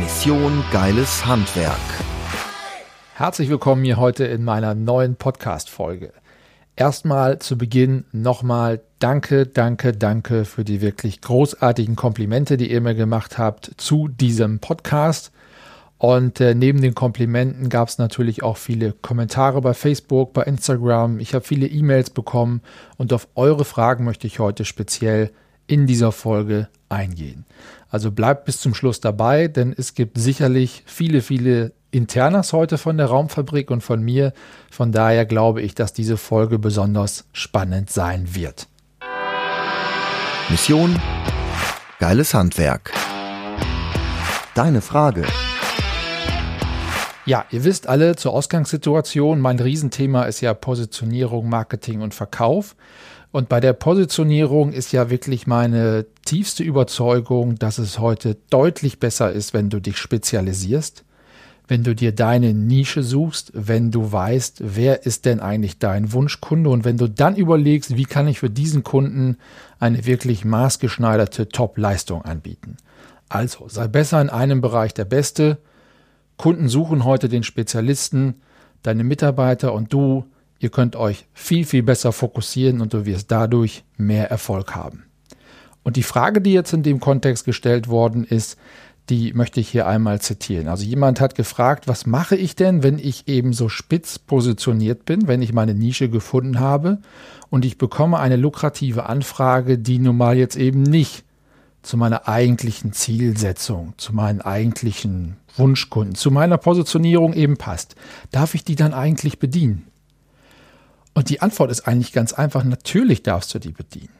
Mission Geiles Handwerk. Herzlich willkommen hier heute in meiner neuen Podcast-Folge. Erstmal zu Beginn nochmal danke, danke, danke für die wirklich großartigen Komplimente, die ihr mir gemacht habt zu diesem Podcast. Und äh, neben den Komplimenten gab es natürlich auch viele Kommentare bei Facebook, bei Instagram. Ich habe viele E-Mails bekommen und auf eure Fragen möchte ich heute speziell in dieser Folge eingehen. Also bleibt bis zum Schluss dabei, denn es gibt sicherlich viele, viele Internas heute von der Raumfabrik und von mir. Von daher glaube ich, dass diese Folge besonders spannend sein wird. Mission Geiles Handwerk. Deine Frage. Ja, ihr wisst alle zur Ausgangssituation, mein Riesenthema ist ja Positionierung, Marketing und Verkauf. Und bei der Positionierung ist ja wirklich meine tiefste Überzeugung, dass es heute deutlich besser ist, wenn du dich spezialisierst, wenn du dir deine Nische suchst, wenn du weißt, wer ist denn eigentlich dein Wunschkunde und wenn du dann überlegst, wie kann ich für diesen Kunden eine wirklich maßgeschneiderte Top-Leistung anbieten. Also sei besser in einem Bereich der Beste. Kunden suchen heute den Spezialisten, deine Mitarbeiter und du Ihr könnt euch viel, viel besser fokussieren und du wirst dadurch mehr Erfolg haben. Und die Frage, die jetzt in dem Kontext gestellt worden ist, die möchte ich hier einmal zitieren. Also jemand hat gefragt, was mache ich denn, wenn ich eben so spitz positioniert bin, wenn ich meine Nische gefunden habe und ich bekomme eine lukrative Anfrage, die nun mal jetzt eben nicht zu meiner eigentlichen Zielsetzung, zu meinen eigentlichen Wunschkunden, zu meiner Positionierung eben passt. Darf ich die dann eigentlich bedienen? Und die Antwort ist eigentlich ganz einfach, natürlich darfst du die bedienen.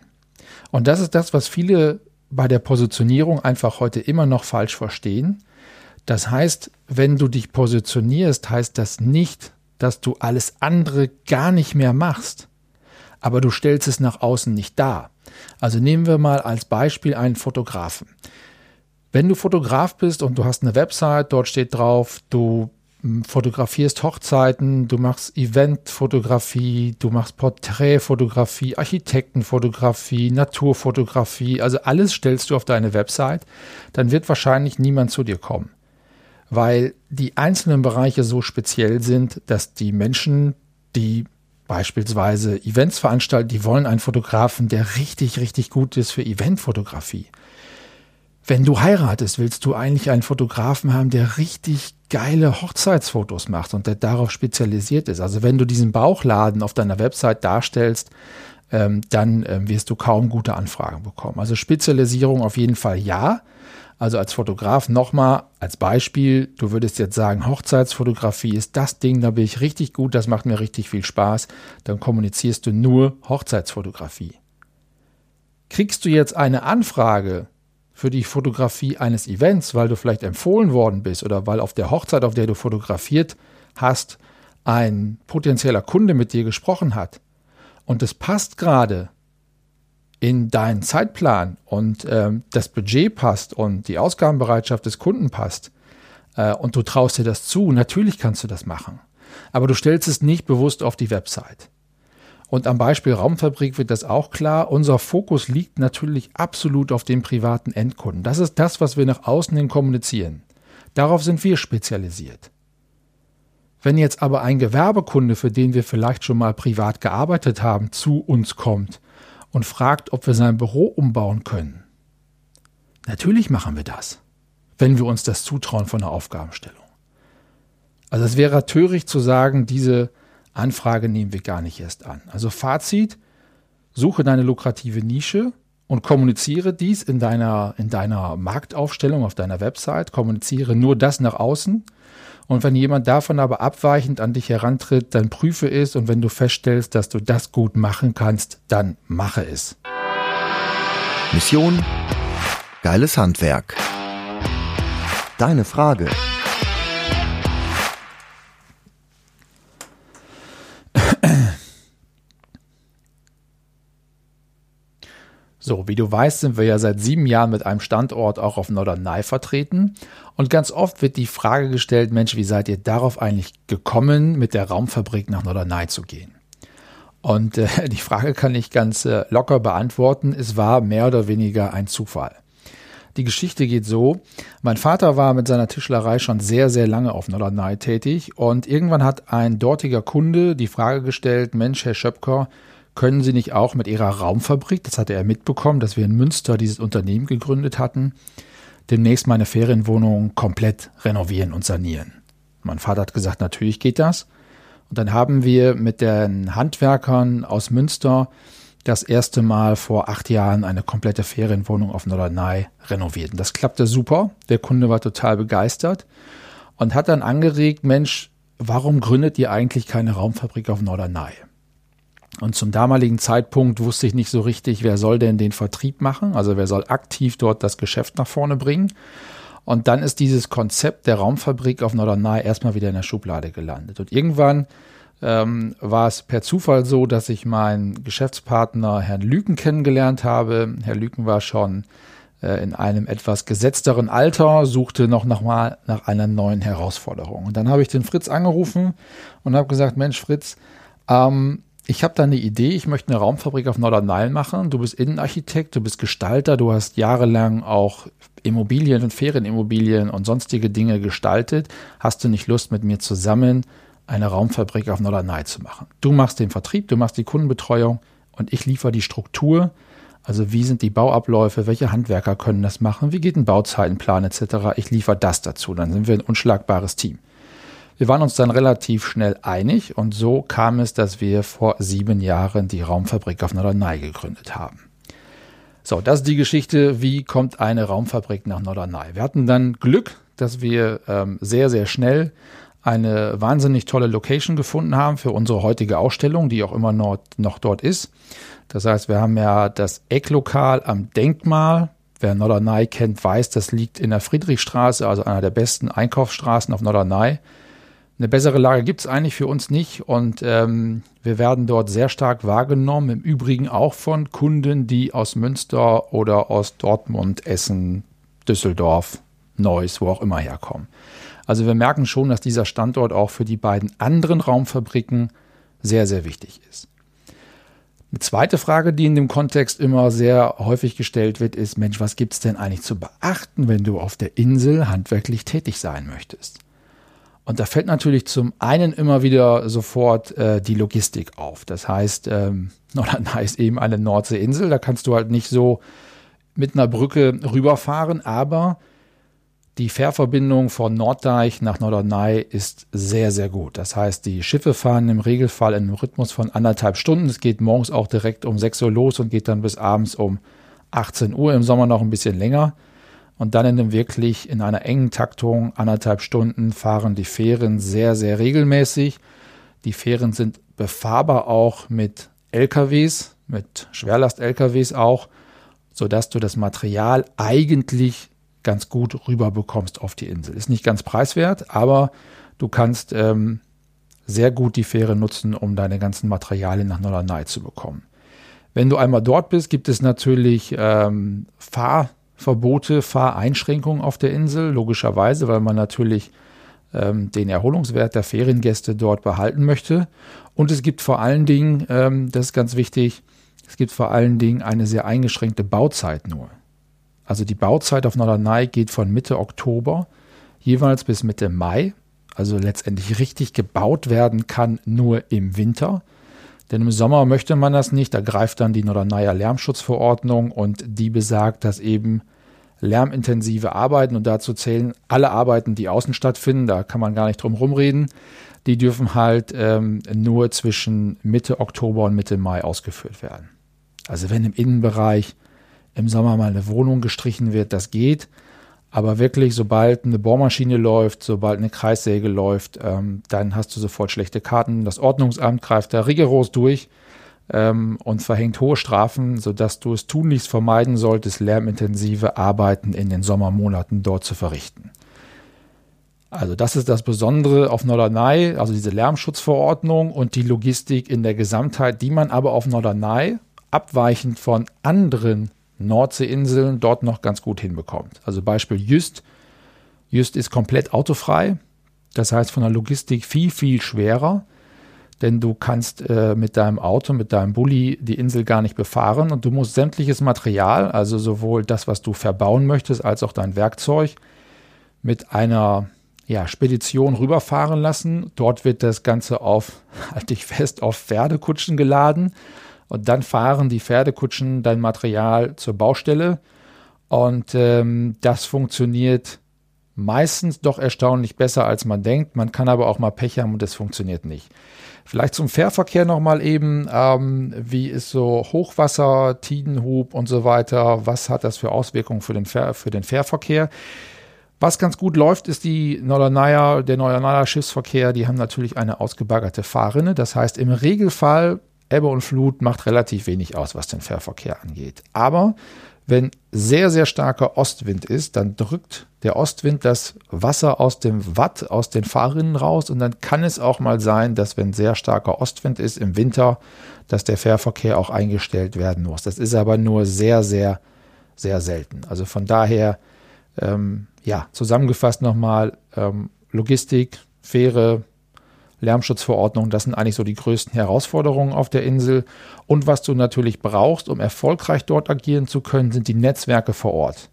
Und das ist das, was viele bei der Positionierung einfach heute immer noch falsch verstehen. Das heißt, wenn du dich positionierst, heißt das nicht, dass du alles andere gar nicht mehr machst. Aber du stellst es nach außen nicht dar. Also nehmen wir mal als Beispiel einen Fotografen. Wenn du Fotograf bist und du hast eine Website, dort steht drauf, du fotografierst Hochzeiten, du machst Eventfotografie, du machst Porträtfotografie, Architektenfotografie, Naturfotografie, also alles stellst du auf deine Website, dann wird wahrscheinlich niemand zu dir kommen. Weil die einzelnen Bereiche so speziell sind, dass die Menschen, die beispielsweise Events veranstalten, die wollen einen Fotografen, der richtig, richtig gut ist für Eventfotografie. Wenn du heiratest, willst du eigentlich einen Fotografen haben, der richtig geile Hochzeitsfotos macht und der darauf spezialisiert ist. Also wenn du diesen Bauchladen auf deiner Website darstellst, ähm, dann ähm, wirst du kaum gute Anfragen bekommen. Also Spezialisierung auf jeden Fall ja. Also als Fotograf nochmal als Beispiel, du würdest jetzt sagen, Hochzeitsfotografie ist das Ding, da bin ich richtig gut, das macht mir richtig viel Spaß. Dann kommunizierst du nur Hochzeitsfotografie. Kriegst du jetzt eine Anfrage für die Fotografie eines Events, weil du vielleicht empfohlen worden bist oder weil auf der Hochzeit, auf der du fotografiert hast, ein potenzieller Kunde mit dir gesprochen hat und es passt gerade in deinen Zeitplan und äh, das Budget passt und die Ausgabenbereitschaft des Kunden passt äh, und du traust dir das zu, natürlich kannst du das machen. Aber du stellst es nicht bewusst auf die Website. Und am Beispiel Raumfabrik wird das auch klar. Unser Fokus liegt natürlich absolut auf dem privaten Endkunden. Das ist das, was wir nach außen hin kommunizieren. Darauf sind wir spezialisiert. Wenn jetzt aber ein Gewerbekunde, für den wir vielleicht schon mal privat gearbeitet haben, zu uns kommt und fragt, ob wir sein Büro umbauen können, natürlich machen wir das, wenn wir uns das zutrauen von der Aufgabenstellung. Also es wäre töricht zu sagen, diese Anfrage nehmen wir gar nicht erst an. Also Fazit, suche deine lukrative Nische und kommuniziere dies in deiner, in deiner Marktaufstellung auf deiner Website. Kommuniziere nur das nach außen. Und wenn jemand davon aber abweichend an dich herantritt, dann prüfe es und wenn du feststellst, dass du das gut machen kannst, dann mache es. Mission Geiles Handwerk. Deine Frage. So, wie du weißt, sind wir ja seit sieben Jahren mit einem Standort auch auf Norderney vertreten. Und ganz oft wird die Frage gestellt, Mensch, wie seid ihr darauf eigentlich gekommen, mit der Raumfabrik nach Norderney zu gehen? Und äh, die Frage kann ich ganz äh, locker beantworten. Es war mehr oder weniger ein Zufall. Die Geschichte geht so. Mein Vater war mit seiner Tischlerei schon sehr, sehr lange auf Norderney tätig und irgendwann hat ein dortiger Kunde die Frage gestellt, Mensch, Herr Schöpker, können Sie nicht auch mit Ihrer Raumfabrik, das hatte er mitbekommen, dass wir in Münster dieses Unternehmen gegründet hatten, demnächst meine Ferienwohnung komplett renovieren und sanieren? Mein Vater hat gesagt, natürlich geht das. Und dann haben wir mit den Handwerkern aus Münster das erste Mal vor acht Jahren eine komplette Ferienwohnung auf Norderney renoviert. Und das klappte super. Der Kunde war total begeistert und hat dann angeregt, Mensch, warum gründet ihr eigentlich keine Raumfabrik auf Norderney? Und zum damaligen Zeitpunkt wusste ich nicht so richtig, wer soll denn den Vertrieb machen, also wer soll aktiv dort das Geschäft nach vorne bringen. Und dann ist dieses Konzept der Raumfabrik auf Norderney erstmal wieder in der Schublade gelandet. Und irgendwann ähm, war es per Zufall so, dass ich meinen Geschäftspartner Herrn Lüken kennengelernt habe. Herr Lüken war schon äh, in einem etwas gesetzteren Alter, suchte noch, noch mal nach einer neuen Herausforderung. Und dann habe ich den Fritz angerufen und habe gesagt, Mensch Fritz, ähm, ich habe da eine Idee, ich möchte eine Raumfabrik auf Norderney machen. Du bist Innenarchitekt, du bist Gestalter, du hast jahrelang auch Immobilien und Ferienimmobilien und sonstige Dinge gestaltet. Hast du nicht Lust, mit mir zusammen eine Raumfabrik auf Norderney zu machen? Du machst den Vertrieb, du machst die Kundenbetreuung und ich liefere die Struktur. Also wie sind die Bauabläufe, welche Handwerker können das machen, wie geht ein Bauzeitenplan etc. Ich liefere das dazu, dann sind wir ein unschlagbares Team. Wir waren uns dann relativ schnell einig und so kam es, dass wir vor sieben Jahren die Raumfabrik auf Norderney gegründet haben. So, das ist die Geschichte, wie kommt eine Raumfabrik nach Norderney. Wir hatten dann Glück, dass wir ähm, sehr, sehr schnell eine wahnsinnig tolle Location gefunden haben für unsere heutige Ausstellung, die auch immer noch, noch dort ist. Das heißt, wir haben ja das Ecklokal am Denkmal. Wer Norderney kennt, weiß, das liegt in der Friedrichstraße, also einer der besten Einkaufsstraßen auf Norderney. Eine bessere Lage gibt es eigentlich für uns nicht und ähm, wir werden dort sehr stark wahrgenommen, im Übrigen auch von Kunden, die aus Münster oder aus Dortmund, Essen, Düsseldorf, Neuss, wo auch immer herkommen. Also wir merken schon, dass dieser Standort auch für die beiden anderen Raumfabriken sehr, sehr wichtig ist. Eine zweite Frage, die in dem Kontext immer sehr häufig gestellt wird, ist, Mensch, was gibt es denn eigentlich zu beachten, wenn du auf der Insel handwerklich tätig sein möchtest? Und da fällt natürlich zum einen immer wieder sofort äh, die Logistik auf. Das heißt, ähm, Norderney ist eben eine Nordseeinsel, da kannst du halt nicht so mit einer Brücke rüberfahren, aber die Fährverbindung von Norddeich nach Norderney ist sehr, sehr gut. Das heißt, die Schiffe fahren im Regelfall in einem Rhythmus von anderthalb Stunden. Es geht morgens auch direkt um 6 Uhr los und geht dann bis abends um 18 Uhr, im Sommer noch ein bisschen länger. Und dann in wirklich in einer engen Taktung, anderthalb Stunden, fahren die Fähren sehr, sehr regelmäßig. Die Fähren sind befahrbar auch mit LKWs, mit Schwerlast-LKWs auch, sodass du das Material eigentlich ganz gut rüberbekommst auf die Insel. Ist nicht ganz preiswert, aber du kannst ähm, sehr gut die Fähre nutzen, um deine ganzen Materialien nach Norderney zu bekommen. Wenn du einmal dort bist, gibt es natürlich ähm, Fahr Verbote, Fahreinschränkungen auf der Insel, logischerweise, weil man natürlich ähm, den Erholungswert der Feriengäste dort behalten möchte. Und es gibt vor allen Dingen, ähm, das ist ganz wichtig, es gibt vor allen Dingen eine sehr eingeschränkte Bauzeit nur. Also die Bauzeit auf Norderney geht von Mitte Oktober jeweils bis Mitte Mai. Also letztendlich richtig gebaut werden kann nur im Winter. Denn im Sommer möchte man das nicht. Da greift dann die Norderneyer Lärmschutzverordnung und die besagt, dass eben lärmintensive Arbeiten und dazu zählen alle Arbeiten, die außen stattfinden, da kann man gar nicht drum rumreden, die dürfen halt ähm, nur zwischen Mitte Oktober und Mitte Mai ausgeführt werden. Also wenn im Innenbereich im Sommer mal eine Wohnung gestrichen wird, das geht. Aber wirklich, sobald eine Bohrmaschine läuft, sobald eine Kreissäge läuft, ähm, dann hast du sofort schlechte Karten. Das Ordnungsamt greift da rigoros durch ähm, und verhängt hohe Strafen, sodass du es tunlichst vermeiden solltest, lärmintensive Arbeiten in den Sommermonaten dort zu verrichten. Also das ist das Besondere auf Norderney, also diese Lärmschutzverordnung und die Logistik in der Gesamtheit, die man aber auf Norderney abweichend von anderen Nordseeinseln dort noch ganz gut hinbekommt. Also Beispiel Jüst. Jüst ist komplett autofrei. Das heißt von der Logistik viel, viel schwerer denn du kannst äh, mit deinem Auto, mit deinem Bulli die Insel gar nicht befahren und du musst sämtliches Material, also sowohl das, was du verbauen möchtest, als auch dein Werkzeug, mit einer ja, Spedition rüberfahren lassen. Dort wird das Ganze auf, halte ich fest, auf Pferdekutschen geladen und dann fahren die Pferdekutschen dein Material zur Baustelle und ähm, das funktioniert meistens doch erstaunlich besser, als man denkt. Man kann aber auch mal Pech haben und es funktioniert nicht. Vielleicht zum Fährverkehr nochmal eben. Ähm, wie ist so Hochwasser, Tidenhub und so weiter? Was hat das für Auswirkungen für den, Fähr für den Fährverkehr? Was ganz gut läuft, ist die Nordernaya, der Nordernaya Schiffsverkehr. Die haben natürlich eine ausgebaggerte Fahrrinne. Das heißt, im Regelfall Ebbe und Flut macht relativ wenig aus, was den Fährverkehr angeht. Aber wenn sehr, sehr starker Ostwind ist, dann drückt der Ostwind das Wasser aus dem Watt, aus den Fahrrinnen raus und dann kann es auch mal sein, dass wenn sehr starker Ostwind ist im Winter, dass der Fährverkehr auch eingestellt werden muss. Das ist aber nur sehr, sehr, sehr selten. Also von daher, ähm, ja, zusammengefasst nochmal, ähm, Logistik, Fähre, Lärmschutzverordnung, das sind eigentlich so die größten Herausforderungen auf der Insel. Und was du natürlich brauchst, um erfolgreich dort agieren zu können, sind die Netzwerke vor Ort.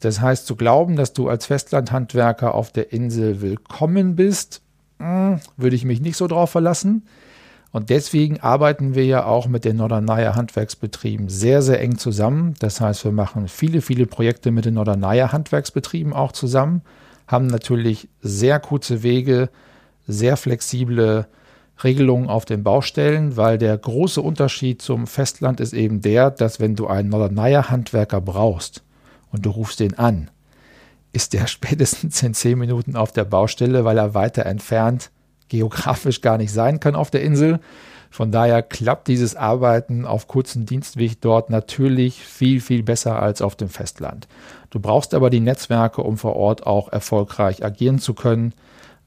Das heißt, zu glauben, dass du als Festlandhandwerker auf der Insel willkommen bist, hm, würde ich mich nicht so drauf verlassen. Und deswegen arbeiten wir ja auch mit den Nordernaya Handwerksbetrieben sehr, sehr eng zusammen. Das heißt, wir machen viele, viele Projekte mit den Nordernaya Handwerksbetrieben auch zusammen, haben natürlich sehr kurze Wege sehr flexible Regelungen auf den Baustellen, weil der große Unterschied zum Festland ist eben der, dass wenn du einen Nordernaya-Handwerker brauchst und du rufst den an, ist der spätestens in zehn Minuten auf der Baustelle, weil er weiter entfernt geografisch gar nicht sein kann auf der Insel. Von daher klappt dieses Arbeiten auf kurzen Dienstweg dort natürlich viel, viel besser als auf dem Festland. Du brauchst aber die Netzwerke, um vor Ort auch erfolgreich agieren zu können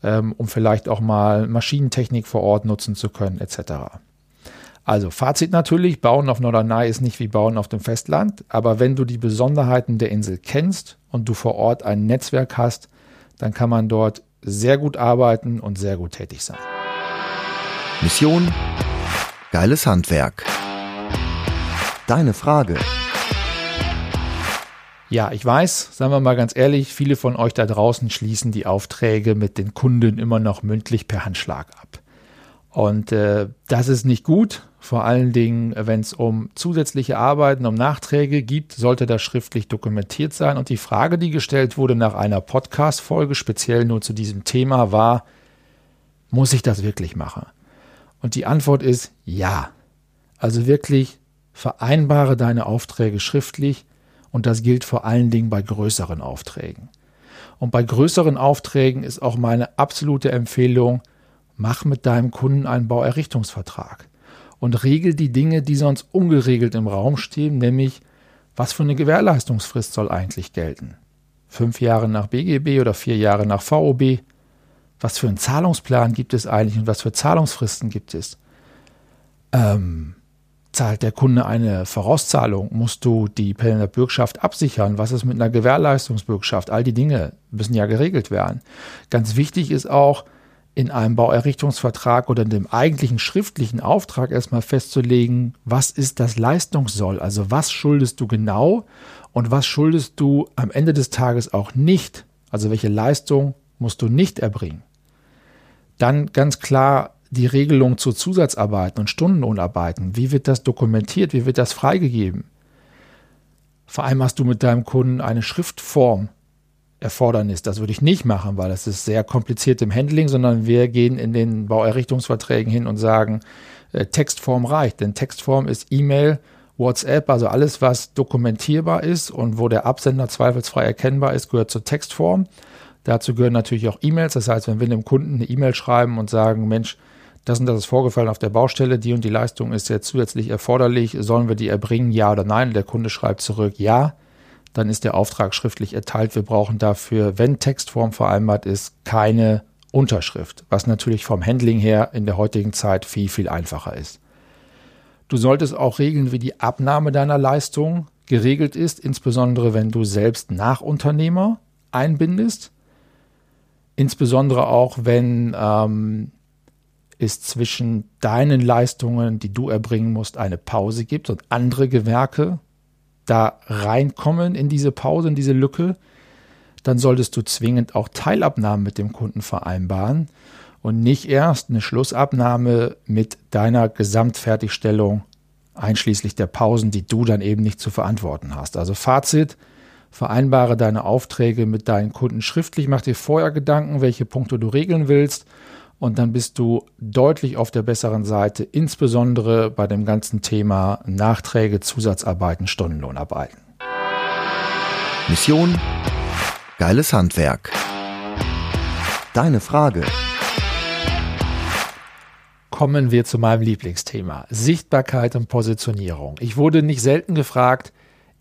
ähm, um vielleicht auch mal Maschinentechnik vor Ort nutzen zu können, etc. Also Fazit natürlich, Bauen auf Norderney ist nicht wie Bauen auf dem Festland, aber wenn du die Besonderheiten der Insel kennst und du vor Ort ein Netzwerk hast, dann kann man dort sehr gut arbeiten und sehr gut tätig sein. Mission Geiles Handwerk. Deine Frage. Ja, ich weiß, sagen wir mal ganz ehrlich, viele von euch da draußen schließen die Aufträge mit den Kunden immer noch mündlich per Handschlag ab. Und äh, das ist nicht gut. Vor allen Dingen, wenn es um zusätzliche Arbeiten, um Nachträge gibt, sollte das schriftlich dokumentiert sein. Und die Frage, die gestellt wurde nach einer Podcast-Folge, speziell nur zu diesem Thema, war, muss ich das wirklich machen? Und die Antwort ist ja. Also wirklich vereinbare deine Aufträge schriftlich, und das gilt vor allen Dingen bei größeren Aufträgen. Und bei größeren Aufträgen ist auch meine absolute Empfehlung, mach mit deinem Kunden einen Bauerrichtungsvertrag und regel die Dinge, die sonst ungeregelt im Raum stehen, nämlich was für eine Gewährleistungsfrist soll eigentlich gelten? Fünf Jahre nach BGB oder vier Jahre nach VOB? Was für einen Zahlungsplan gibt es eigentlich und was für Zahlungsfristen gibt es? Ähm, Zahlt der Kunde eine Vorauszahlung? Musst du die Pellener Bürgschaft absichern? Was ist mit einer Gewährleistungsbürgschaft? All die Dinge müssen ja geregelt werden. Ganz wichtig ist auch, in einem Bauerrichtungsvertrag oder in dem eigentlichen schriftlichen Auftrag erstmal festzulegen, was ist das Leistungssoll? Also was schuldest du genau und was schuldest du am Ende des Tages auch nicht? Also welche Leistung musst du nicht erbringen? Dann ganz klar die Regelung zu Zusatzarbeiten und Stundenlohnarbeiten, wie wird das dokumentiert, wie wird das freigegeben? Vereinbarst du mit deinem Kunden eine Schriftform Erfordernis. Das würde ich nicht machen, weil das ist sehr kompliziert im Handling, sondern wir gehen in den Bauerrichtungsverträgen hin und sagen, äh, Textform reicht. Denn Textform ist E-Mail, WhatsApp, also alles, was dokumentierbar ist und wo der Absender zweifelsfrei erkennbar ist, gehört zur Textform. Dazu gehören natürlich auch E-Mails. Das heißt, wenn wir dem Kunden eine E-Mail schreiben und sagen, Mensch, das und das ist vorgefallen auf der Baustelle, die und die Leistung ist jetzt zusätzlich erforderlich, sollen wir die erbringen, ja oder nein? Der Kunde schreibt zurück, ja, dann ist der Auftrag schriftlich erteilt. Wir brauchen dafür, wenn Textform vereinbart ist, keine Unterschrift, was natürlich vom Handling her in der heutigen Zeit viel, viel einfacher ist. Du solltest auch regeln, wie die Abnahme deiner Leistung geregelt ist, insbesondere wenn du selbst Nachunternehmer einbindest, insbesondere auch wenn ähm, es zwischen deinen Leistungen, die du erbringen musst, eine Pause gibt und andere Gewerke da reinkommen in diese Pause, in diese Lücke, dann solltest du zwingend auch Teilabnahmen mit dem Kunden vereinbaren und nicht erst eine Schlussabnahme mit deiner Gesamtfertigstellung einschließlich der Pausen, die du dann eben nicht zu verantworten hast. Also Fazit, vereinbare deine Aufträge mit deinen Kunden schriftlich, mach dir vorher Gedanken, welche Punkte du regeln willst und dann bist du deutlich auf der besseren Seite, insbesondere bei dem ganzen Thema Nachträge, Zusatzarbeiten, Stundenlohnarbeiten. Mission Geiles Handwerk. Deine Frage. Kommen wir zu meinem Lieblingsthema. Sichtbarkeit und Positionierung. Ich wurde nicht selten gefragt,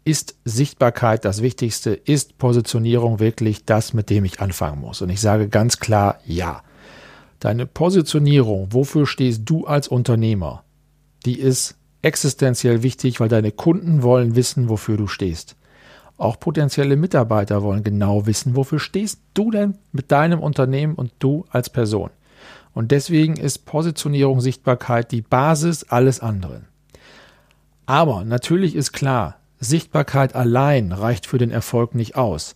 ist Sichtbarkeit das Wichtigste? Ist Positionierung wirklich das, mit dem ich anfangen muss? Und ich sage ganz klar ja. Deine Positionierung, wofür stehst du als Unternehmer, die ist existenziell wichtig, weil deine Kunden wollen wissen, wofür du stehst. Auch potenzielle Mitarbeiter wollen genau wissen, wofür stehst du denn mit deinem Unternehmen und du als Person. Und deswegen ist Positionierung, Sichtbarkeit die Basis alles anderen. Aber natürlich ist klar, Sichtbarkeit allein reicht für den Erfolg nicht aus.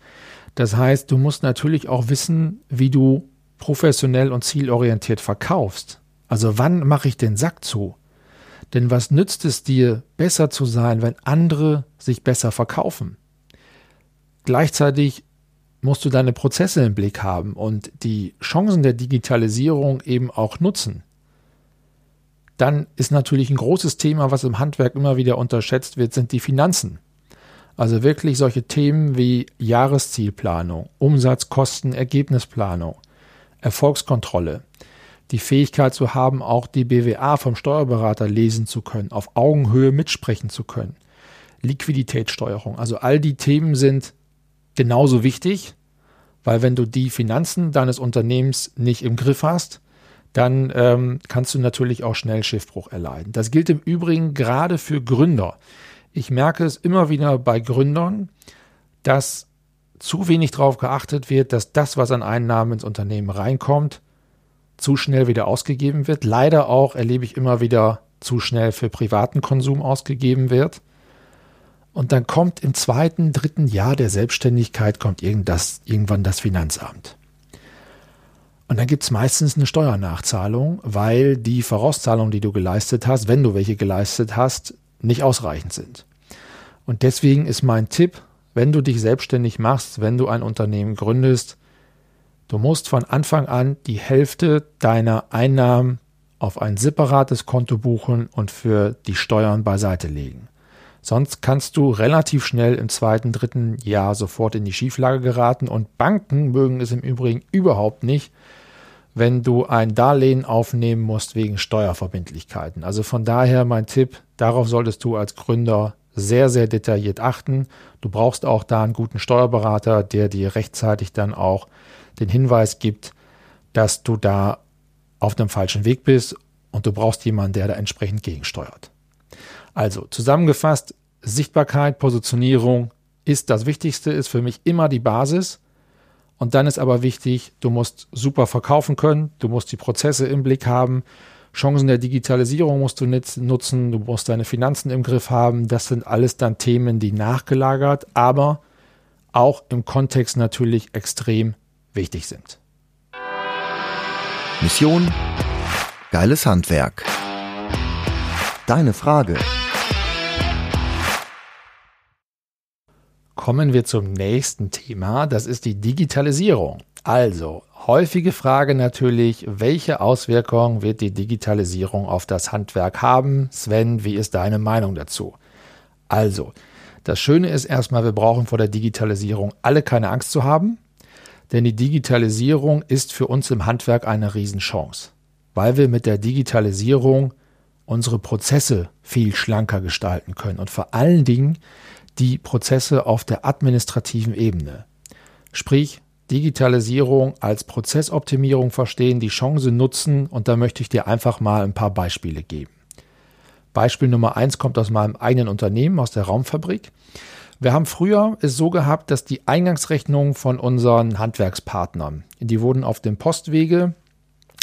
Das heißt, du musst natürlich auch wissen, wie du professionell und zielorientiert verkaufst. Also wann mache ich den Sack zu? Denn was nützt es dir, besser zu sein, wenn andere sich besser verkaufen? Gleichzeitig musst du deine Prozesse im Blick haben und die Chancen der Digitalisierung eben auch nutzen. Dann ist natürlich ein großes Thema, was im Handwerk immer wieder unterschätzt wird, sind die Finanzen. Also wirklich solche Themen wie Jahreszielplanung, Umsatz, Kosten, Ergebnisplanung, Erfolgskontrolle, die Fähigkeit zu haben, auch die BWA vom Steuerberater lesen zu können, auf Augenhöhe mitsprechen zu können, Liquiditätssteuerung. Also all die Themen sind genauso wichtig, weil wenn du die Finanzen deines Unternehmens nicht im Griff hast, dann ähm, kannst du natürlich auch schnell Schiffbruch erleiden. Das gilt im Übrigen gerade für Gründer. Ich merke es immer wieder bei Gründern, dass zu wenig darauf geachtet wird, dass das, was an Einnahmen ins Unternehmen reinkommt, zu schnell wieder ausgegeben wird. Leider auch erlebe ich immer wieder zu schnell für privaten Konsum ausgegeben wird. Und dann kommt im zweiten, dritten Jahr der Selbstständigkeit kommt irgendwann das Finanzamt. Und dann gibt es meistens eine Steuernachzahlung, weil die Vorauszahlungen, die du geleistet hast, wenn du welche geleistet hast, nicht ausreichend sind. Und deswegen ist mein Tipp, wenn du dich selbstständig machst, wenn du ein Unternehmen gründest, du musst von Anfang an die Hälfte deiner Einnahmen auf ein separates Konto buchen und für die Steuern beiseite legen. Sonst kannst du relativ schnell im zweiten, dritten Jahr sofort in die Schieflage geraten und Banken mögen es im Übrigen überhaupt nicht, wenn du ein Darlehen aufnehmen musst wegen Steuerverbindlichkeiten. Also von daher mein Tipp, darauf solltest du als Gründer sehr, sehr detailliert achten. Du brauchst auch da einen guten Steuerberater, der dir rechtzeitig dann auch den Hinweis gibt, dass du da auf dem falschen Weg bist und du brauchst jemanden, der da entsprechend gegensteuert. Also zusammengefasst, Sichtbarkeit, Positionierung ist das Wichtigste, ist für mich immer die Basis. Und dann ist aber wichtig, du musst super verkaufen können, du musst die Prozesse im Blick haben, Chancen der Digitalisierung musst du nutzen, du musst deine Finanzen im Griff haben. Das sind alles dann Themen, die nachgelagert, aber auch im Kontext natürlich extrem wichtig sind. Mission Geiles Handwerk. Deine Frage. Kommen wir zum nächsten Thema, das ist die Digitalisierung. Also, häufige Frage natürlich, welche Auswirkungen wird die Digitalisierung auf das Handwerk haben? Sven, wie ist deine Meinung dazu? Also, das Schöne ist erstmal, wir brauchen vor der Digitalisierung alle keine Angst zu haben, denn die Digitalisierung ist für uns im Handwerk eine Riesenchance, weil wir mit der Digitalisierung unsere Prozesse viel schlanker gestalten können und vor allen Dingen die Prozesse auf der administrativen Ebene. Sprich, Digitalisierung als Prozessoptimierung verstehen, die Chance nutzen und da möchte ich dir einfach mal ein paar Beispiele geben. Beispiel Nummer eins kommt aus meinem eigenen Unternehmen, aus der Raumfabrik. Wir haben früher es so gehabt, dass die Eingangsrechnungen von unseren Handwerkspartnern, die wurden auf dem Postwege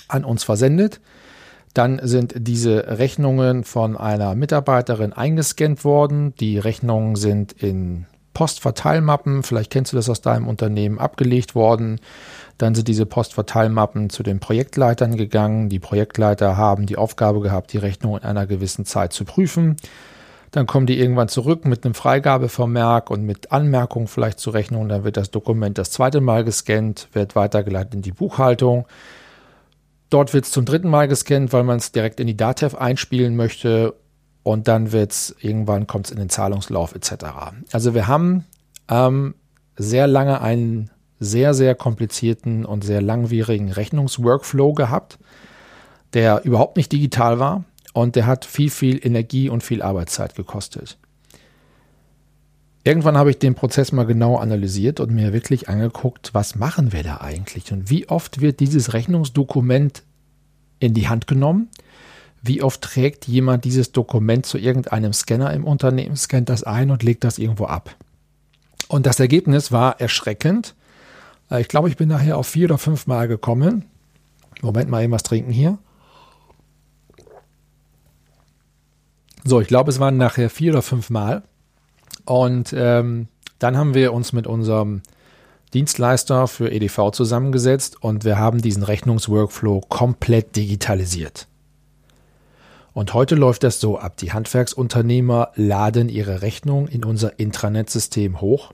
an uns versendet. Dann sind diese Rechnungen von einer Mitarbeiterin eingescannt worden. Die Rechnungen sind in Postverteilmappen, vielleicht kennst du das aus deinem Unternehmen, abgelegt worden. Dann sind diese Postverteilmappen zu den Projektleitern gegangen. Die Projektleiter haben die Aufgabe gehabt, die Rechnung in einer gewissen Zeit zu prüfen. Dann kommen die irgendwann zurück mit einem Freigabevermerk und mit Anmerkungen vielleicht zur Rechnung. Dann wird das Dokument das zweite Mal gescannt, wird weitergeleitet in die Buchhaltung. Dort wird es zum dritten Mal gescannt, weil man es direkt in die DATEV einspielen möchte. Und dann wird es irgendwann kommt es in den Zahlungslauf etc. Also wir haben ähm, sehr lange einen sehr, sehr komplizierten und sehr langwierigen Rechnungsworkflow gehabt, der überhaupt nicht digital war und der hat viel, viel Energie und viel Arbeitszeit gekostet. Irgendwann habe ich den Prozess mal genau analysiert und mir wirklich angeguckt, was machen wir da eigentlich und wie oft wird dieses Rechnungsdokument in die Hand genommen, wie oft trägt jemand dieses Dokument zu irgendeinem Scanner im Unternehmen, scannt das ein und legt das irgendwo ab. Und das Ergebnis war erschreckend. Äh, ich glaube, ich bin nachher auf vier oder fünf Mal gekommen. Moment mal, eben was trinken hier. So, ich glaube, es waren nachher vier oder fünf Mal. Und ähm, dann haben wir uns mit unserem Dienstleister für EDV zusammengesetzt und wir haben diesen Rechnungsworkflow komplett digitalisiert. Und heute läuft das so ab. Die Handwerksunternehmer laden ihre Rechnung in unser Intranet-System hoch.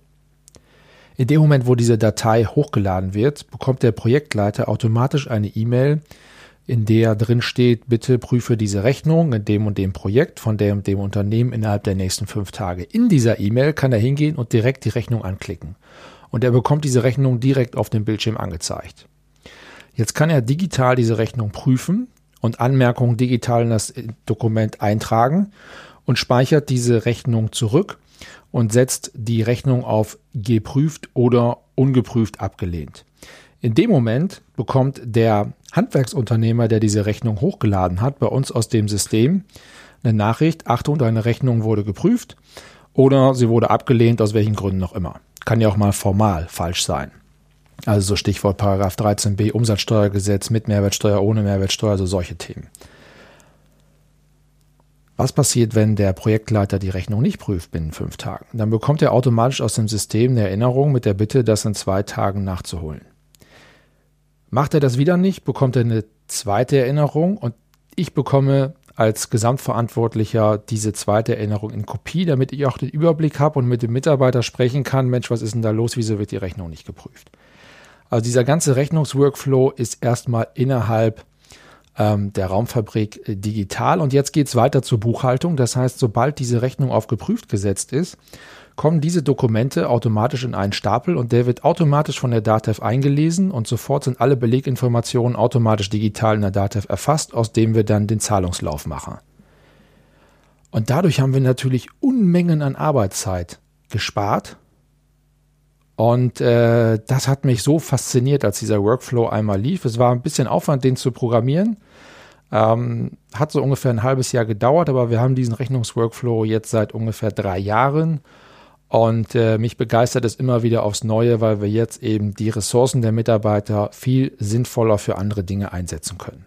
In dem Moment, wo diese Datei hochgeladen wird, bekommt der Projektleiter automatisch eine E-Mail, in der drin steht, bitte prüfe diese Rechnung in dem und dem Projekt von dem und dem Unternehmen innerhalb der nächsten fünf Tage. In dieser E-Mail kann er hingehen und direkt die Rechnung anklicken. Und er bekommt diese Rechnung direkt auf dem Bildschirm angezeigt. Jetzt kann er digital diese Rechnung prüfen und Anmerkungen digital in das Dokument eintragen und speichert diese Rechnung zurück und setzt die Rechnung auf geprüft oder ungeprüft abgelehnt. In dem Moment bekommt der Handwerksunternehmer, der diese Rechnung hochgeladen hat, bei uns aus dem System eine Nachricht, Achtung, deine Rechnung wurde geprüft oder sie wurde abgelehnt, aus welchen Gründen noch immer. Kann ja auch mal formal falsch sein. Also so Stichwort Paragraph 13b Umsatzsteuergesetz mit Mehrwertsteuer, ohne Mehrwertsteuer, also solche Themen. Was passiert, wenn der Projektleiter die Rechnung nicht prüft binnen fünf Tagen? Dann bekommt er automatisch aus dem System eine Erinnerung mit der Bitte, das in zwei Tagen nachzuholen. Macht er das wieder nicht, bekommt er eine zweite Erinnerung und ich bekomme als Gesamtverantwortlicher diese zweite Erinnerung in Kopie, damit ich auch den Überblick habe und mit dem Mitarbeiter sprechen kann, Mensch, was ist denn da los, wieso wird die Rechnung nicht geprüft? Also dieser ganze Rechnungsworkflow ist erstmal innerhalb ähm, der Raumfabrik äh, digital. Und jetzt geht es weiter zur Buchhaltung. Das heißt, sobald diese Rechnung auf geprüft gesetzt ist, kommen diese Dokumente automatisch in einen Stapel und der wird automatisch von der DATEV eingelesen und sofort sind alle Beleginformationen automatisch digital in der DATEV erfasst, aus dem wir dann den Zahlungslauf machen. Und dadurch haben wir natürlich Unmengen an Arbeitszeit gespart. Und äh, das hat mich so fasziniert, als dieser Workflow einmal lief. Es war ein bisschen Aufwand, den zu programmieren. Ähm, hat so ungefähr ein halbes Jahr gedauert, aber wir haben diesen Rechnungsworkflow jetzt seit ungefähr drei Jahren. Und äh, mich begeistert es immer wieder aufs Neue, weil wir jetzt eben die Ressourcen der Mitarbeiter viel sinnvoller für andere Dinge einsetzen können.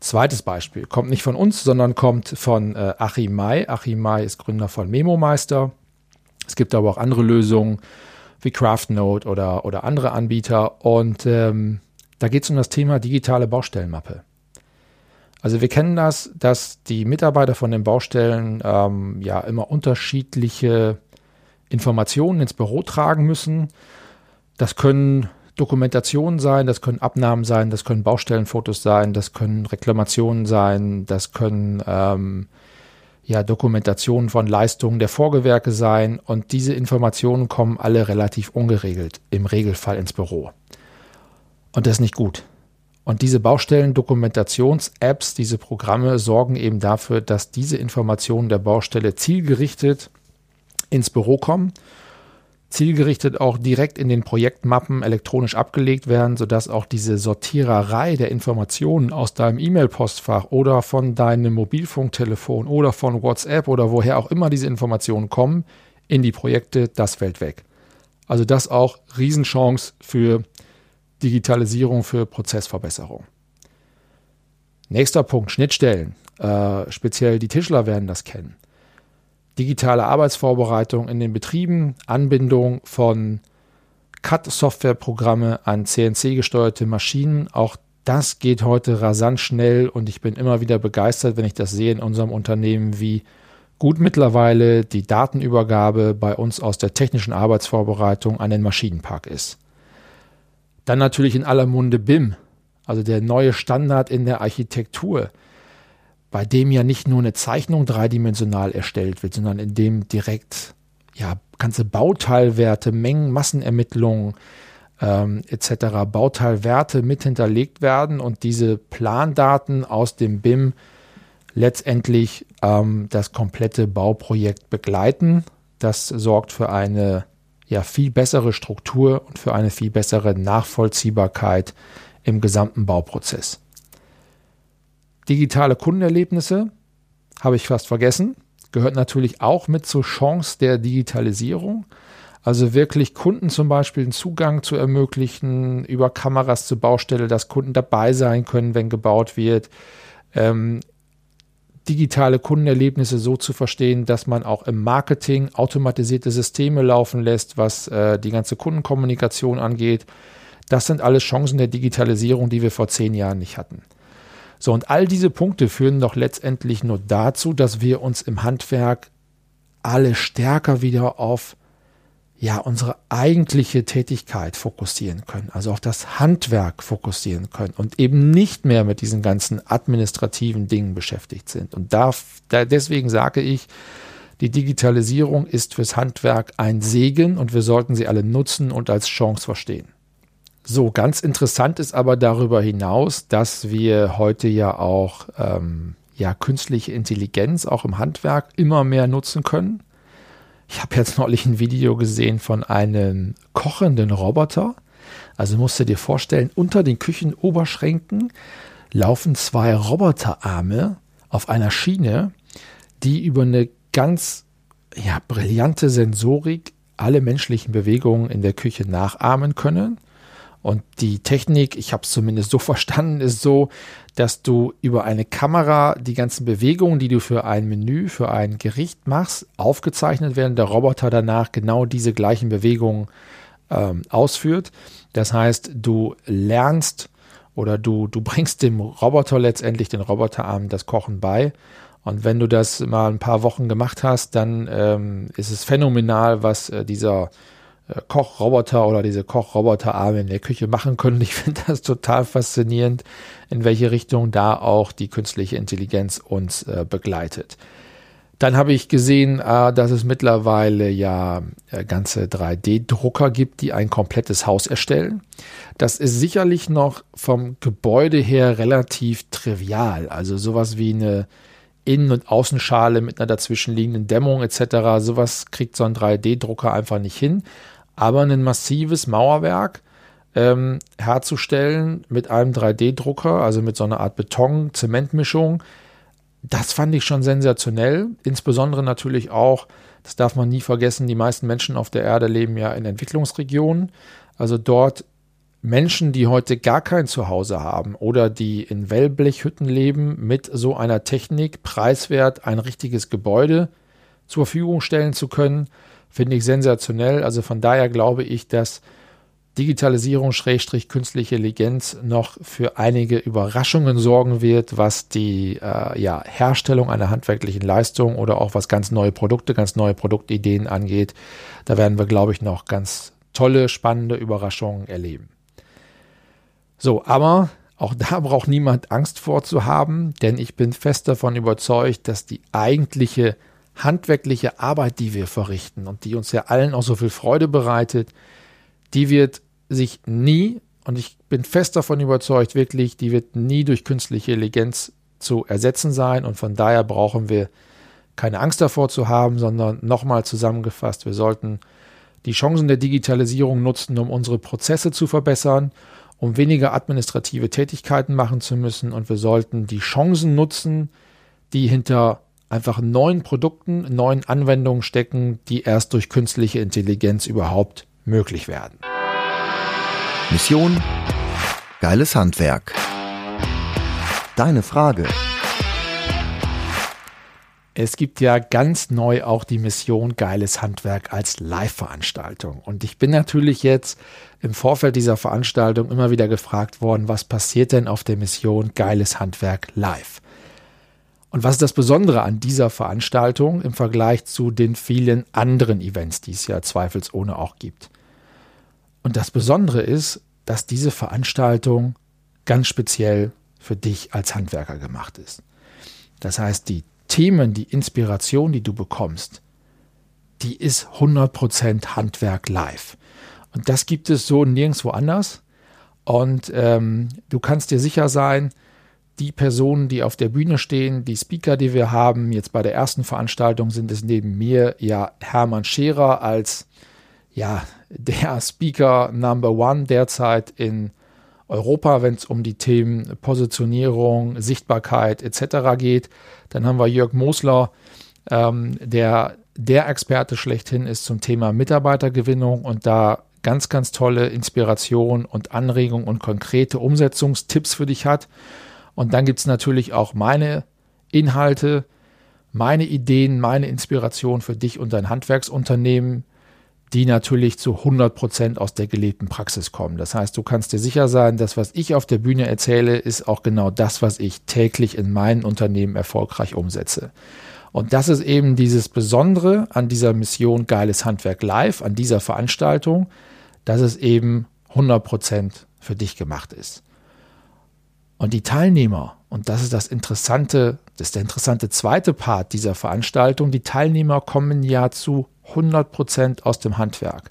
Zweites Beispiel kommt nicht von uns, sondern kommt von äh, Achim May. Achim May ist Gründer von MemoMeister. Es gibt aber auch andere Lösungen wie CraftNote oder, oder andere Anbieter. Und ähm, da geht es um das Thema digitale Baustellenmappe. Also wir kennen das, dass die Mitarbeiter von den Baustellen ähm, ja immer unterschiedliche Informationen ins Büro tragen müssen. Das können Dokumentationen sein, das können Abnahmen sein, das können Baustellenfotos sein, das können Reklamationen sein, das können ähm, ja, Dokumentationen von Leistungen der Vorgewerke sein und diese Informationen kommen alle relativ ungeregelt im Regelfall ins Büro. Und das ist nicht gut. Und diese Baustellen-Dokumentations-Apps, diese Programme sorgen eben dafür, dass diese Informationen der Baustelle zielgerichtet ins Büro kommen. Zielgerichtet auch direkt in den Projektmappen elektronisch abgelegt werden, sodass auch diese Sortiererei der Informationen aus deinem E-Mail-Postfach oder von deinem Mobilfunktelefon oder von WhatsApp oder woher auch immer diese Informationen kommen, in die Projekte, das fällt weg. Also das auch Riesenchance für Digitalisierung, für Prozessverbesserung. Nächster Punkt, Schnittstellen. Äh, speziell die Tischler werden das kennen digitale Arbeitsvorbereitung in den Betrieben, Anbindung von CAD-Softwareprogramme an CNC-gesteuerte Maschinen. Auch das geht heute rasant schnell und ich bin immer wieder begeistert, wenn ich das sehe in unserem Unternehmen, wie gut mittlerweile die Datenübergabe bei uns aus der technischen Arbeitsvorbereitung an den Maschinenpark ist. Dann natürlich in aller Munde BIM, also der neue Standard in der Architektur bei dem ja nicht nur eine Zeichnung dreidimensional erstellt wird, sondern in dem direkt ja ganze Bauteilwerte, Mengen, Massenermittlungen ähm, etc. Bauteilwerte mit hinterlegt werden und diese Plandaten aus dem BIM letztendlich ähm, das komplette Bauprojekt begleiten. Das sorgt für eine ja viel bessere Struktur und für eine viel bessere Nachvollziehbarkeit im gesamten Bauprozess. Digitale Kundenerlebnisse habe ich fast vergessen. Gehört natürlich auch mit zur Chance der Digitalisierung. Also wirklich Kunden zum Beispiel einen Zugang zu ermöglichen, über Kameras zur Baustelle, dass Kunden dabei sein können, wenn gebaut wird. Ähm, digitale Kundenerlebnisse so zu verstehen, dass man auch im Marketing automatisierte Systeme laufen lässt, was äh, die ganze Kundenkommunikation angeht. Das sind alles Chancen der Digitalisierung, die wir vor zehn Jahren nicht hatten. So, und all diese Punkte führen doch letztendlich nur dazu, dass wir uns im Handwerk alle stärker wieder auf ja, unsere eigentliche Tätigkeit fokussieren können, also auf das Handwerk fokussieren können und eben nicht mehr mit diesen ganzen administrativen Dingen beschäftigt sind. Und da, da deswegen sage ich, die Digitalisierung ist fürs Handwerk ein Segen und wir sollten sie alle nutzen und als Chance verstehen. So, ganz interessant ist aber darüber hinaus, dass wir heute ja auch ähm, ja, künstliche Intelligenz auch im Handwerk immer mehr nutzen können. Ich habe jetzt neulich ein Video gesehen von einem kochenden Roboter. Also musst du dir vorstellen, unter den Küchenoberschränken laufen zwei Roboterarme auf einer Schiene, die über eine ganz ja, brillante Sensorik alle menschlichen Bewegungen in der Küche nachahmen können. Und die Technik, ich habe es zumindest so verstanden, ist so, dass du über eine Kamera die ganzen Bewegungen, die du für ein Menü, für ein Gericht machst, aufgezeichnet werden. Der Roboter danach genau diese gleichen Bewegungen ähm, ausführt. Das heißt, du lernst oder du, du bringst dem Roboter letztendlich, den Roboterarm, das Kochen bei. Und wenn du das mal ein paar Wochen gemacht hast, dann ähm, ist es phänomenal, was äh, dieser Kochroboter oder diese Kochroboterarme in der Küche machen können. Ich finde das total faszinierend, in welche Richtung da auch die künstliche Intelligenz uns äh, begleitet. Dann habe ich gesehen, äh, dass es mittlerweile ja äh, ganze 3D-Drucker gibt, die ein komplettes Haus erstellen. Das ist sicherlich noch vom Gebäude her relativ trivial. Also sowas wie eine Innen- und Außenschale mit einer dazwischenliegenden Dämmung etc. Sowas kriegt so ein 3D-Drucker einfach nicht hin aber ein massives Mauerwerk ähm, herzustellen mit einem 3D-Drucker, also mit so einer Art Beton-Zementmischung, das fand ich schon sensationell. Insbesondere natürlich auch, das darf man nie vergessen, die meisten Menschen auf der Erde leben ja in Entwicklungsregionen. Also dort Menschen, die heute gar kein Zuhause haben oder die in Wellblechhütten leben, mit so einer Technik preiswert ein richtiges Gebäude zur Verfügung stellen zu können, Finde ich sensationell. Also von daher glaube ich, dass Digitalisierung, Schrägstrich, künstliche Intelligenz noch für einige Überraschungen sorgen wird, was die äh, ja, Herstellung einer handwerklichen Leistung oder auch was ganz neue Produkte, ganz neue Produktideen angeht. Da werden wir, glaube ich, noch ganz tolle, spannende Überraschungen erleben. So, aber auch da braucht niemand Angst vor zu haben, denn ich bin fest davon überzeugt, dass die eigentliche handwerkliche Arbeit, die wir verrichten und die uns ja allen auch so viel Freude bereitet, die wird sich nie, und ich bin fest davon überzeugt, wirklich, die wird nie durch künstliche Intelligenz zu ersetzen sein. Und von daher brauchen wir keine Angst davor zu haben, sondern nochmal zusammengefasst, wir sollten die Chancen der Digitalisierung nutzen, um unsere Prozesse zu verbessern, um weniger administrative Tätigkeiten machen zu müssen. Und wir sollten die Chancen nutzen, die hinter einfach neuen Produkten, neuen Anwendungen stecken, die erst durch künstliche Intelligenz überhaupt möglich werden. Mission Geiles Handwerk. Deine Frage. Es gibt ja ganz neu auch die Mission Geiles Handwerk als Live-Veranstaltung. Und ich bin natürlich jetzt im Vorfeld dieser Veranstaltung immer wieder gefragt worden, was passiert denn auf der Mission Geiles Handwerk live? Und was ist das Besondere an dieser Veranstaltung im Vergleich zu den vielen anderen Events, die es ja zweifelsohne auch gibt? Und das Besondere ist, dass diese Veranstaltung ganz speziell für dich als Handwerker gemacht ist. Das heißt, die Themen, die Inspiration, die du bekommst, die ist 100% Handwerk live. Und das gibt es so nirgendwo anders. Und ähm, du kannst dir sicher sein, die Personen, die auf der Bühne stehen, die Speaker, die wir haben, jetzt bei der ersten Veranstaltung sind es neben mir ja Hermann Scherer als ja der Speaker Number One derzeit in Europa, wenn es um die Themen Positionierung, Sichtbarkeit etc. geht. Dann haben wir Jörg Mosler, ähm, der der Experte schlechthin ist zum Thema Mitarbeitergewinnung und da ganz, ganz tolle Inspiration und Anregung und konkrete Umsetzungstipps für dich hat. Und dann gibt es natürlich auch meine Inhalte, meine Ideen, meine Inspiration für dich und dein Handwerksunternehmen, die natürlich zu 100 Prozent aus der gelebten Praxis kommen. Das heißt, du kannst dir sicher sein, das, was ich auf der Bühne erzähle, ist auch genau das, was ich täglich in meinen Unternehmen erfolgreich umsetze. Und das ist eben dieses Besondere an dieser Mission Geiles Handwerk Live, an dieser Veranstaltung, dass es eben 100 Prozent für dich gemacht ist. Und die Teilnehmer, und das ist das interessante, das ist der interessante zweite Part dieser Veranstaltung, die Teilnehmer kommen ja zu 100 Prozent aus dem Handwerk.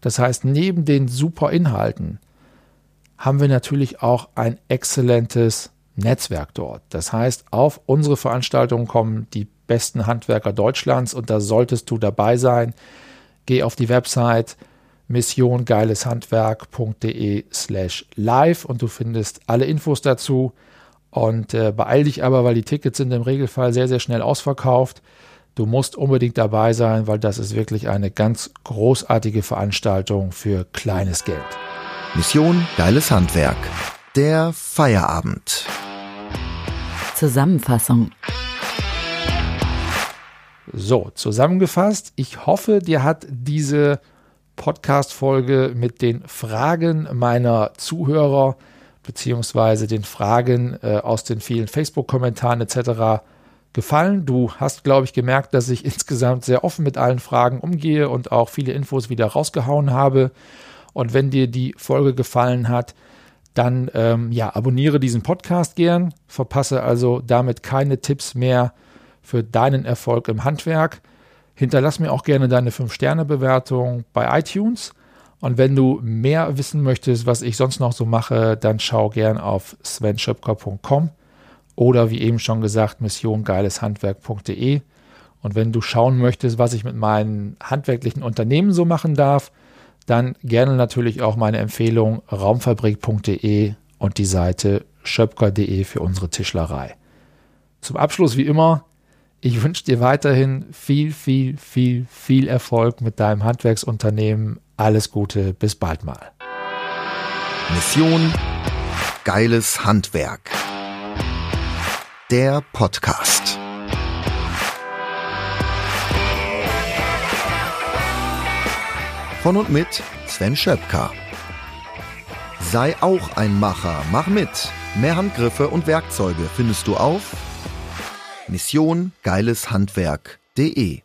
Das heißt, neben den super Inhalten haben wir natürlich auch ein exzellentes Netzwerk dort. Das heißt, auf unsere Veranstaltungen kommen die besten Handwerker Deutschlands und da solltest du dabei sein. Geh auf die Website missiongeileshandwerk.de slash live und du findest alle Infos dazu. Und äh, beeil dich aber, weil die Tickets sind im Regelfall sehr, sehr schnell ausverkauft. Du musst unbedingt dabei sein, weil das ist wirklich eine ganz großartige Veranstaltung für kleines Geld. Mission Geiles Handwerk. Der Feierabend. Zusammenfassung. So, zusammengefasst, ich hoffe, dir hat diese Podcast-Folge mit den Fragen meiner Zuhörer beziehungsweise den Fragen äh, aus den vielen Facebook-Kommentaren etc gefallen. Du hast, glaube ich, gemerkt, dass ich insgesamt sehr offen mit allen Fragen umgehe und auch viele Infos wieder rausgehauen habe. Und wenn dir die Folge gefallen hat, dann ähm, ja, abonniere diesen Podcast gern, verpasse also damit keine Tipps mehr für deinen Erfolg im Handwerk. Hinterlass mir auch gerne deine 5-Sterne-Bewertung bei iTunes. Und wenn du mehr wissen möchtest, was ich sonst noch so mache, dann schau gern auf svenschöpker.com oder wie eben schon gesagt, missiongeileshandwerk.de. Und wenn du schauen möchtest, was ich mit meinen handwerklichen Unternehmen so machen darf, dann gerne natürlich auch meine Empfehlung raumfabrik.de und die Seite schöpker.de für unsere Tischlerei. Zum Abschluss wie immer, ich wünsche dir weiterhin viel, viel, viel, viel Erfolg mit deinem Handwerksunternehmen. Alles Gute, bis bald mal. Mission Geiles Handwerk der Podcast. Von und mit Sven Schöpker. Sei auch ein Macher, mach mit. Mehr Handgriffe und Werkzeuge findest du auf Mission geileshandwerk.de